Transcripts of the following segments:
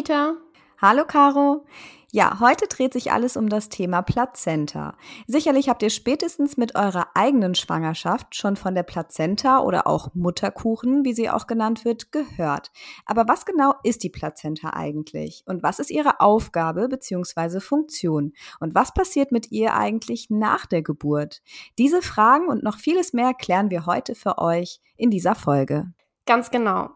Anita. Hallo Caro. Ja, heute dreht sich alles um das Thema Plazenta. Sicherlich habt ihr spätestens mit eurer eigenen Schwangerschaft schon von der Plazenta oder auch Mutterkuchen, wie sie auch genannt wird, gehört. Aber was genau ist die Plazenta eigentlich? Und was ist ihre Aufgabe bzw. Funktion? Und was passiert mit ihr eigentlich nach der Geburt? Diese Fragen und noch vieles mehr klären wir heute für euch in dieser Folge. Ganz genau.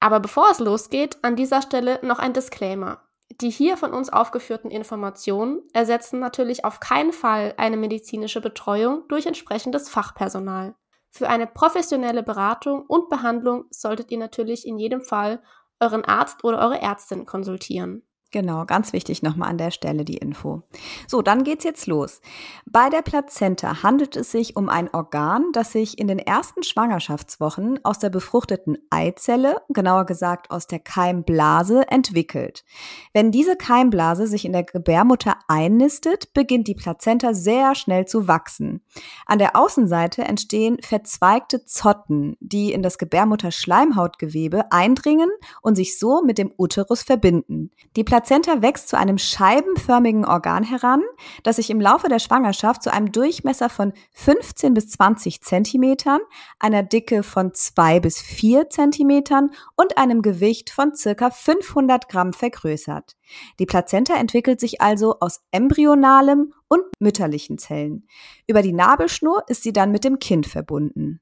Aber bevor es losgeht, an dieser Stelle noch ein Disclaimer. Die hier von uns aufgeführten Informationen ersetzen natürlich auf keinen Fall eine medizinische Betreuung durch entsprechendes Fachpersonal. Für eine professionelle Beratung und Behandlung solltet ihr natürlich in jedem Fall euren Arzt oder eure Ärztin konsultieren. Genau, ganz wichtig nochmal an der Stelle die Info. So, dann geht's jetzt los. Bei der Plazenta handelt es sich um ein Organ, das sich in den ersten Schwangerschaftswochen aus der befruchteten Eizelle, genauer gesagt aus der Keimblase, entwickelt. Wenn diese Keimblase sich in der Gebärmutter einnistet, beginnt die Plazenta sehr schnell zu wachsen. An der Außenseite entstehen verzweigte Zotten, die in das Gebärmutterschleimhautgewebe eindringen und sich so mit dem Uterus verbinden. Die Plazenta wächst zu einem scheibenförmigen Organ heran, das sich im Laufe der Schwangerschaft zu einem Durchmesser von 15 bis 20 Zentimetern, einer Dicke von 2 bis 4 Zentimetern und einem Gewicht von circa 500 Gramm vergrößert. Die Plazenta entwickelt sich also aus embryonalem und mütterlichen Zellen. Über die Nabelschnur ist sie dann mit dem Kind verbunden.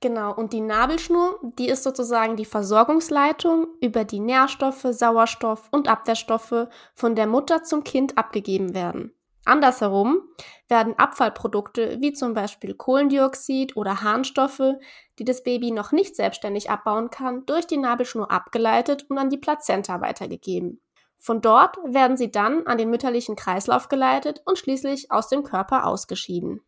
Genau, und die Nabelschnur, die ist sozusagen die Versorgungsleitung, über die Nährstoffe, Sauerstoff und Abwehrstoffe von der Mutter zum Kind abgegeben werden. Andersherum werden Abfallprodukte wie zum Beispiel Kohlendioxid oder Harnstoffe, die das Baby noch nicht selbstständig abbauen kann, durch die Nabelschnur abgeleitet und an die Plazenta weitergegeben. Von dort werden sie dann an den mütterlichen Kreislauf geleitet und schließlich aus dem Körper ausgeschieden.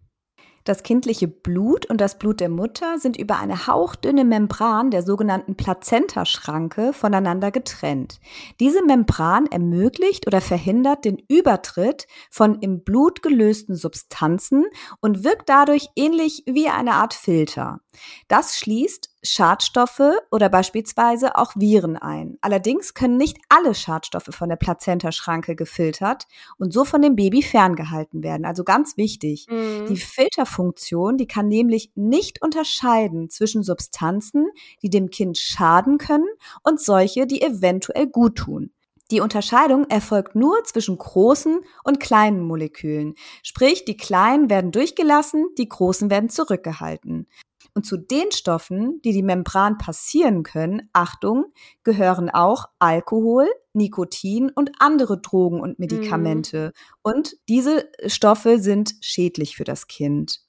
Das kindliche Blut und das Blut der Mutter sind über eine hauchdünne Membran der sogenannten Plazentaschranke voneinander getrennt. Diese Membran ermöglicht oder verhindert den Übertritt von im Blut gelösten Substanzen und wirkt dadurch ähnlich wie eine Art Filter. Das schließt Schadstoffe oder beispielsweise auch Viren ein. Allerdings können nicht alle Schadstoffe von der Plazentaschranke gefiltert und so von dem Baby ferngehalten werden. Also ganz wichtig. Mhm. Die Filterfunktion, die kann nämlich nicht unterscheiden zwischen Substanzen, die dem Kind schaden können und solche, die eventuell gut tun. Die Unterscheidung erfolgt nur zwischen großen und kleinen Molekülen. Sprich, die kleinen werden durchgelassen, die großen werden zurückgehalten. Und zu den Stoffen, die die Membran passieren können, Achtung, gehören auch Alkohol, Nikotin und andere Drogen und Medikamente. Mhm. Und diese Stoffe sind schädlich für das Kind.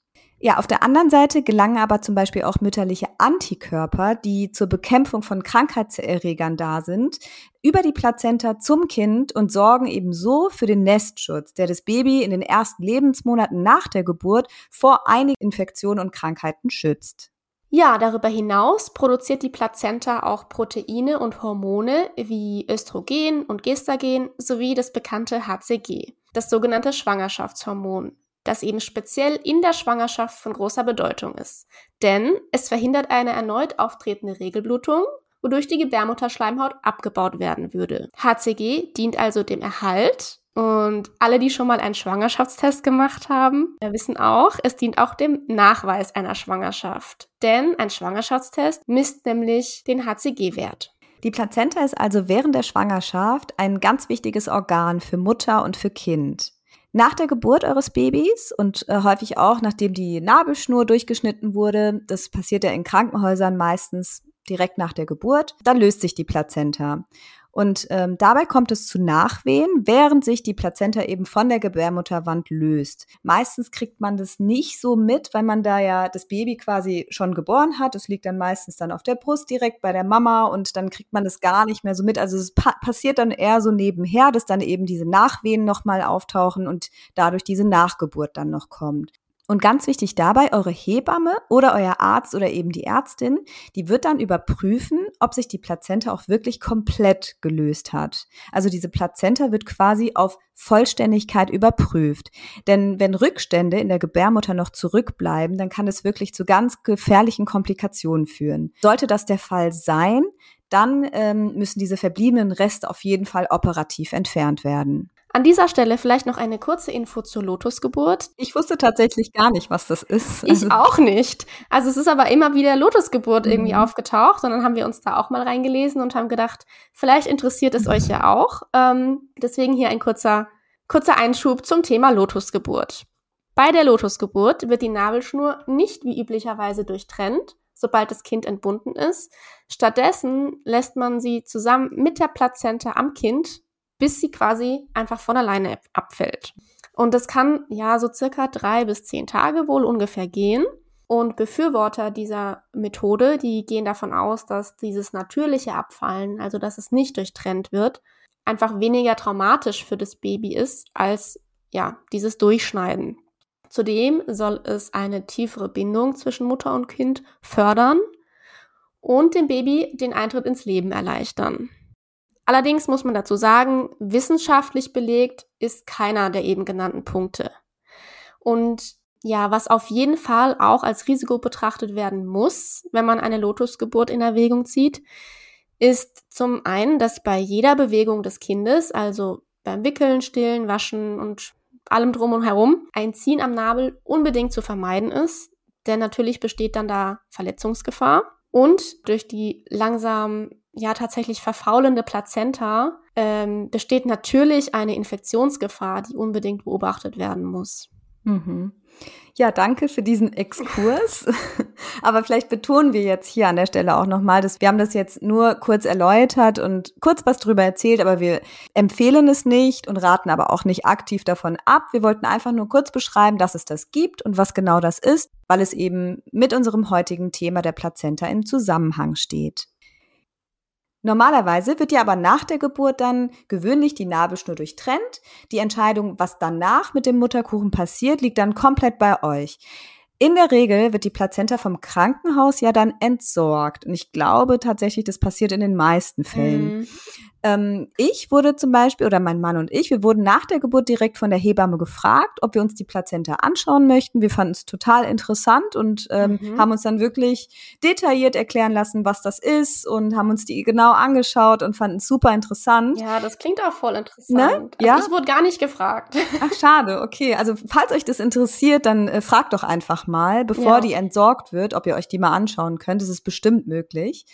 Ja, auf der anderen Seite gelangen aber zum Beispiel auch mütterliche Antikörper, die zur Bekämpfung von Krankheitserregern da sind, über die Plazenta zum Kind und sorgen ebenso für den Nestschutz, der das Baby in den ersten Lebensmonaten nach der Geburt vor einigen Infektionen und Krankheiten schützt. Ja, darüber hinaus produziert die Plazenta auch Proteine und Hormone wie Östrogen und Gestagen sowie das bekannte HCG, das sogenannte Schwangerschaftshormon das eben speziell in der Schwangerschaft von großer Bedeutung ist. Denn es verhindert eine erneut auftretende Regelblutung, wodurch die Gebärmutterschleimhaut abgebaut werden würde. HCG dient also dem Erhalt und alle, die schon mal einen Schwangerschaftstest gemacht haben, wissen auch, es dient auch dem Nachweis einer Schwangerschaft. Denn ein Schwangerschaftstest misst nämlich den HCG-Wert. Die Plazenta ist also während der Schwangerschaft ein ganz wichtiges Organ für Mutter und für Kind. Nach der Geburt eures Babys und äh, häufig auch nachdem die Nabelschnur durchgeschnitten wurde, das passiert ja in Krankenhäusern meistens direkt nach der Geburt, dann löst sich die Plazenta. Und ähm, dabei kommt es zu Nachwehen, während sich die Plazenta eben von der Gebärmutterwand löst. Meistens kriegt man das nicht so mit, weil man da ja das Baby quasi schon geboren hat. Es liegt dann meistens dann auf der Brust direkt bei der Mama und dann kriegt man das gar nicht mehr so mit. Also es pa passiert dann eher so nebenher, dass dann eben diese Nachwehen nochmal auftauchen und dadurch diese Nachgeburt dann noch kommt. Und ganz wichtig dabei, eure Hebamme oder euer Arzt oder eben die Ärztin, die wird dann überprüfen, ob sich die Plazenta auch wirklich komplett gelöst hat. Also diese Plazenta wird quasi auf Vollständigkeit überprüft. Denn wenn Rückstände in der Gebärmutter noch zurückbleiben, dann kann es wirklich zu ganz gefährlichen Komplikationen führen. Sollte das der Fall sein, dann ähm, müssen diese verbliebenen Reste auf jeden Fall operativ entfernt werden. An dieser Stelle vielleicht noch eine kurze Info zur Lotusgeburt. Ich wusste tatsächlich gar nicht, was das ist. Ich also auch nicht. Also es ist aber immer wieder Lotusgeburt mhm. irgendwie aufgetaucht und dann haben wir uns da auch mal reingelesen und haben gedacht, vielleicht interessiert es euch ja auch. Ähm, deswegen hier ein kurzer, kurzer Einschub zum Thema Lotusgeburt. Bei der Lotusgeburt wird die Nabelschnur nicht wie üblicherweise durchtrennt, sobald das Kind entbunden ist. Stattdessen lässt man sie zusammen mit der Plazenta am Kind bis sie quasi einfach von alleine abfällt. Und das kann ja so circa drei bis zehn Tage wohl ungefähr gehen. Und Befürworter dieser Methode, die gehen davon aus, dass dieses natürliche Abfallen, also dass es nicht durchtrennt wird, einfach weniger traumatisch für das Baby ist als ja, dieses Durchschneiden. Zudem soll es eine tiefere Bindung zwischen Mutter und Kind fördern und dem Baby den Eintritt ins Leben erleichtern. Allerdings muss man dazu sagen, wissenschaftlich belegt ist keiner der eben genannten Punkte. Und ja, was auf jeden Fall auch als Risiko betrachtet werden muss, wenn man eine Lotusgeburt in Erwägung zieht, ist zum einen, dass bei jeder Bewegung des Kindes, also beim Wickeln, Stillen, Waschen und allem drum und herum, ein Ziehen am Nabel unbedingt zu vermeiden ist, denn natürlich besteht dann da Verletzungsgefahr. Und durch die langsam ja tatsächlich verfaulende Plazenta ähm, besteht natürlich eine Infektionsgefahr, die unbedingt beobachtet werden muss. Mhm. Ja, danke für diesen Exkurs. Aber vielleicht betonen wir jetzt hier an der Stelle auch nochmal, dass wir haben das jetzt nur kurz erläutert und kurz was drüber erzählt, aber wir empfehlen es nicht und raten aber auch nicht aktiv davon ab. Wir wollten einfach nur kurz beschreiben, dass es das gibt und was genau das ist, weil es eben mit unserem heutigen Thema der Plazenta im Zusammenhang steht. Normalerweise wird ja aber nach der Geburt dann gewöhnlich die Nabelschnur durchtrennt. Die Entscheidung, was danach mit dem Mutterkuchen passiert, liegt dann komplett bei euch. In der Regel wird die Plazenta vom Krankenhaus ja dann entsorgt. Und ich glaube tatsächlich, das passiert in den meisten Fällen. Mhm. Ähm, ich wurde zum Beispiel, oder mein Mann und ich, wir wurden nach der Geburt direkt von der Hebamme gefragt, ob wir uns die Plazenta anschauen möchten. Wir fanden es total interessant und ähm, mhm. haben uns dann wirklich detailliert erklären lassen, was das ist und haben uns die genau angeschaut und fanden es super interessant. Ja, das klingt auch voll interessant. Ne? Also ja? Ich wurde gar nicht gefragt. Ach, schade, okay. Also falls euch das interessiert, dann äh, fragt doch einfach mal, bevor ja. die entsorgt wird, ob ihr euch die mal anschauen könnt. Das ist bestimmt möglich.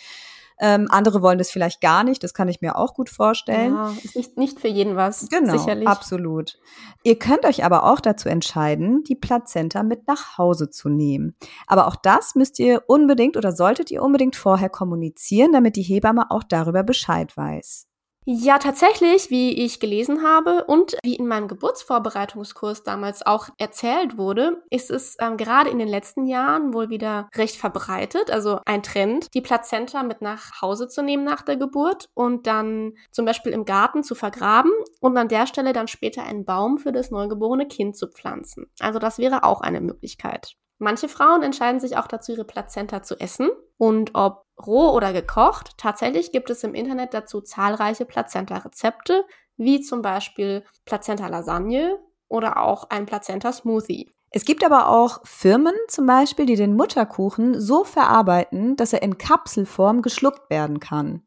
Ähm, andere wollen das vielleicht gar nicht, das kann ich mir auch gut vorstellen. Ja, ist nicht, nicht für jeden was, genau, sicherlich. absolut. Ihr könnt euch aber auch dazu entscheiden, die Plazenta mit nach Hause zu nehmen. Aber auch das müsst ihr unbedingt oder solltet ihr unbedingt vorher kommunizieren, damit die Hebamme auch darüber Bescheid weiß. Ja, tatsächlich, wie ich gelesen habe und wie in meinem Geburtsvorbereitungskurs damals auch erzählt wurde, ist es ähm, gerade in den letzten Jahren wohl wieder recht verbreitet, also ein Trend, die Plazenta mit nach Hause zu nehmen nach der Geburt und dann zum Beispiel im Garten zu vergraben und an der Stelle dann später einen Baum für das neugeborene Kind zu pflanzen. Also das wäre auch eine Möglichkeit. Manche Frauen entscheiden sich auch dazu, ihre Plazenta zu essen. Und ob roh oder gekocht, tatsächlich gibt es im Internet dazu zahlreiche Plazenta-Rezepte, wie zum Beispiel Plazenta-Lasagne oder auch ein Plazenta-Smoothie. Es gibt aber auch Firmen zum Beispiel, die den Mutterkuchen so verarbeiten, dass er in Kapselform geschluckt werden kann.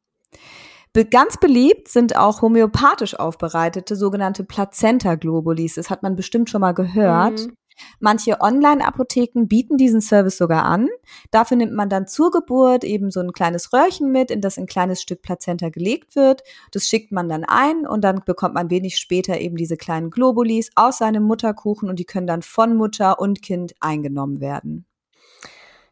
Ganz beliebt sind auch homöopathisch aufbereitete sogenannte Plazenta-Globulis. Das hat man bestimmt schon mal gehört. Mhm. Manche Online-Apotheken bieten diesen Service sogar an. Dafür nimmt man dann zur Geburt eben so ein kleines Röhrchen mit, in das ein kleines Stück Plazenta gelegt wird. Das schickt man dann ein und dann bekommt man wenig später eben diese kleinen Globulis aus seinem Mutterkuchen und die können dann von Mutter und Kind eingenommen werden.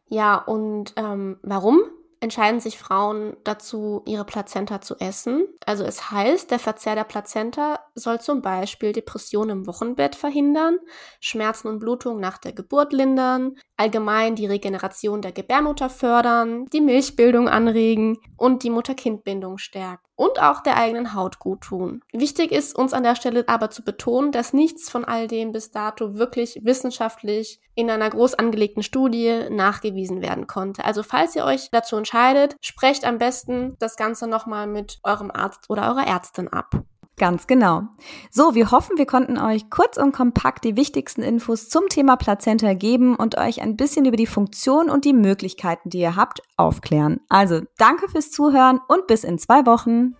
Ja, und ähm, warum entscheiden sich Frauen dazu, ihre Plazenta zu essen. Also es heißt, der Verzehr der Plazenta soll zum Beispiel Depressionen im Wochenbett verhindern, Schmerzen und Blutung nach der Geburt lindern, allgemein die Regeneration der Gebärmutter fördern, die Milchbildung anregen und die Mutter-Kind-Bindung stärken und auch der eigenen Haut gut tun. Wichtig ist uns an der Stelle aber zu betonen, dass nichts von all dem bis dato wirklich wissenschaftlich in einer groß angelegten Studie nachgewiesen werden konnte. Also falls ihr euch dazu entscheidet, sprecht am besten das Ganze nochmal mit eurem Arzt oder eurer Ärztin ab. Ganz genau. So, wir hoffen, wir konnten euch kurz und kompakt die wichtigsten Infos zum Thema Plazenta geben und euch ein bisschen über die Funktion und die Möglichkeiten, die ihr habt, aufklären. Also, danke fürs Zuhören und bis in zwei Wochen.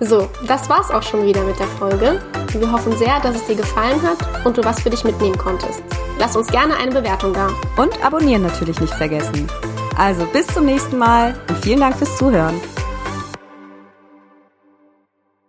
So, das war's auch schon wieder mit der Folge. Wir hoffen sehr, dass es dir gefallen hat und du was für dich mitnehmen konntest. Lass uns gerne eine Bewertung da. Und abonnieren natürlich nicht vergessen. Also bis zum nächsten Mal und vielen Dank fürs Zuhören.